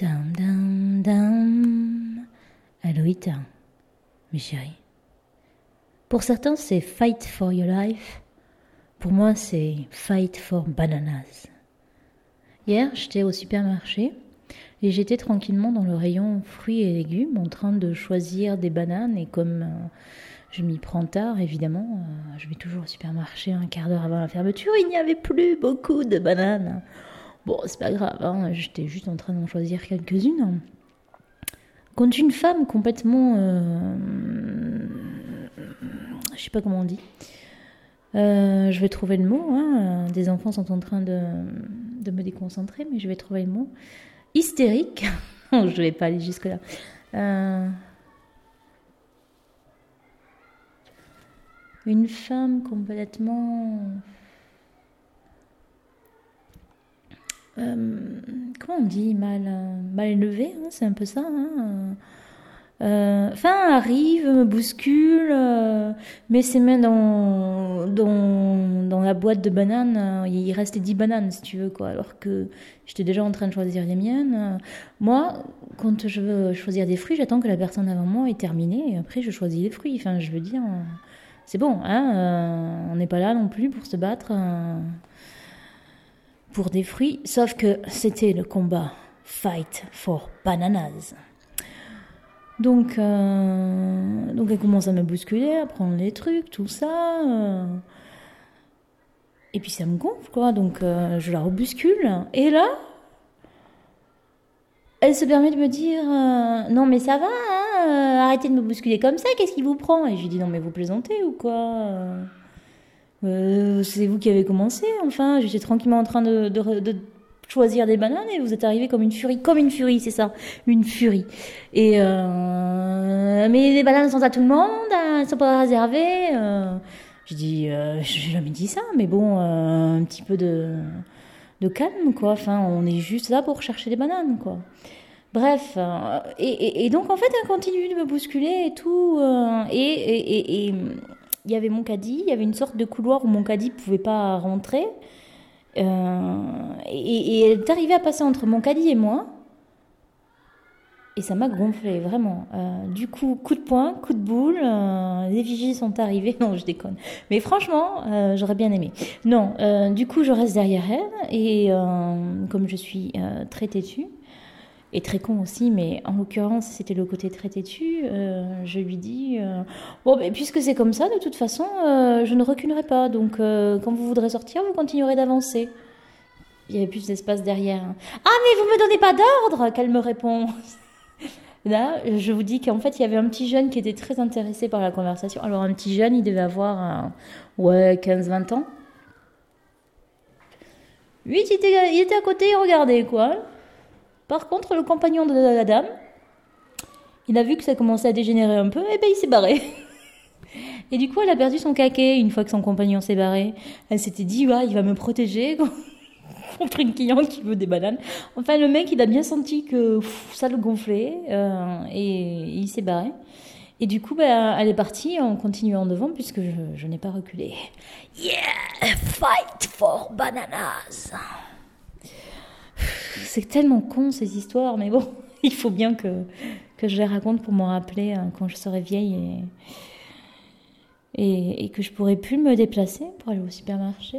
Dam, dam, dam. Mes chéris. Pour certains, c'est fight for your life. Pour moi, c'est fight for bananas. Hier, j'étais au supermarché et j'étais tranquillement dans le rayon fruits et légumes en train de choisir des bananes et comme euh, je m'y prends tard, évidemment, euh, je vais toujours au supermarché un quart d'heure avant la fermeture, il n'y avait plus beaucoup de bananes. Bon, c'est pas grave, hein, j'étais juste en train d'en choisir quelques-unes. Quand une femme complètement... Euh, je sais pas comment on dit. Euh, je vais trouver le mot. Hein, des enfants sont en train de, de, me déconcentrer, mais je vais trouver le mot. Hystérique. je vais pas aller jusque-là. Euh, une femme complètement Euh, comment on dit mal, mal élevé, hein, c'est un peu ça. Hein, euh, enfin, arrive, me bouscule, euh, met ses mains dans, dans, dans, la boîte de bananes. il restait 10 bananes, si tu veux, quoi. Alors que j'étais déjà en train de choisir les miennes. Moi, quand je veux choisir des fruits, j'attends que la personne avant moi ait terminé. Et après, je choisis les fruits. Enfin, je veux dire, c'est bon, hein. on n'est pas là non plus pour se battre pour des fruits, sauf que c'était le combat Fight for Bananas. Donc, euh, donc elle commence à me bousculer, à prendre les trucs, tout ça. Euh. et puis ça me gonfle, quoi. Donc euh, je la rebuscule. Et là, elle se permet de me dire Non, mais ça va, hein, arrêtez de me bousculer comme ça, qu'est-ce qui vous prend? Et je lui dis Non, mais vous plaisantez ou quoi? Euh, c'est vous qui avez commencé, enfin, j'étais tranquillement en train de, choisir des bananes et vous êtes arrivé comme une furie, comme une furie, c'est ça, une furie. Et euh, mais les bananes sont à tout le monde, elles sont pas réservées. Euh, je dis, euh, j'ai jamais dit ça, mais bon, euh, un petit peu de, de calme, quoi. Enfin, on est juste là pour chercher des bananes, quoi. Bref, et, et, et, donc en fait, elle continue de me bousculer et tout, et, et il y avait mon caddie, il y avait une sorte de couloir où mon caddie pouvait pas rentrer. Euh, et, elle est arrivée à passer entre mon caddie et moi. Et ça m'a gonflé, vraiment. Euh, du coup, coup de poing, coup de boule, euh, les vigiles sont arrivés. Non, je déconne. Mais franchement, j'aurais bien aimé. Non, du coup, je reste derrière elle. Et comme je suis très têtue, et très con aussi, mais en l'occurrence, c'était le côté très têtu. Euh, je lui dis euh, Bon, ben, puisque c'est comme ça, de toute façon, euh, je ne reculerai pas. Donc, quand vous voudrez sortir, vous continuerez d'avancer. Il y avait plus d'espace derrière. Ah, mais vous me donnez pas d'ordre Qu'elle me répond. Là, je vous dis qu'en fait, il y avait un petit jeune qui était très intéressé par la conversation. Alors, un petit jeune, il devait avoir ouais, 15-20 ans. Lui, il était, il était à côté, il regardait, quoi. Par contre, le compagnon de la dame, il a vu que ça commençait à dégénérer un peu, et ben il s'est barré. Et du coup, elle a perdu son caquet une fois que son compagnon s'est barré. Elle s'était dit, ouais, il va me protéger contre une cliente qui veut des bananes. Enfin, le mec, il a bien senti que ça le gonflait euh, et, il s'est barré. Et du coup, ben, elle est partie en continuant devant puisque je, je n'ai pas reculé. Yeah, fight for bananas c'est tellement con ces histoires, mais bon, il faut bien que, je les raconte pour m'en rappeler hein, quand je serai vieille et, et, et, que je pourrai plus me déplacer pour aller au supermarché.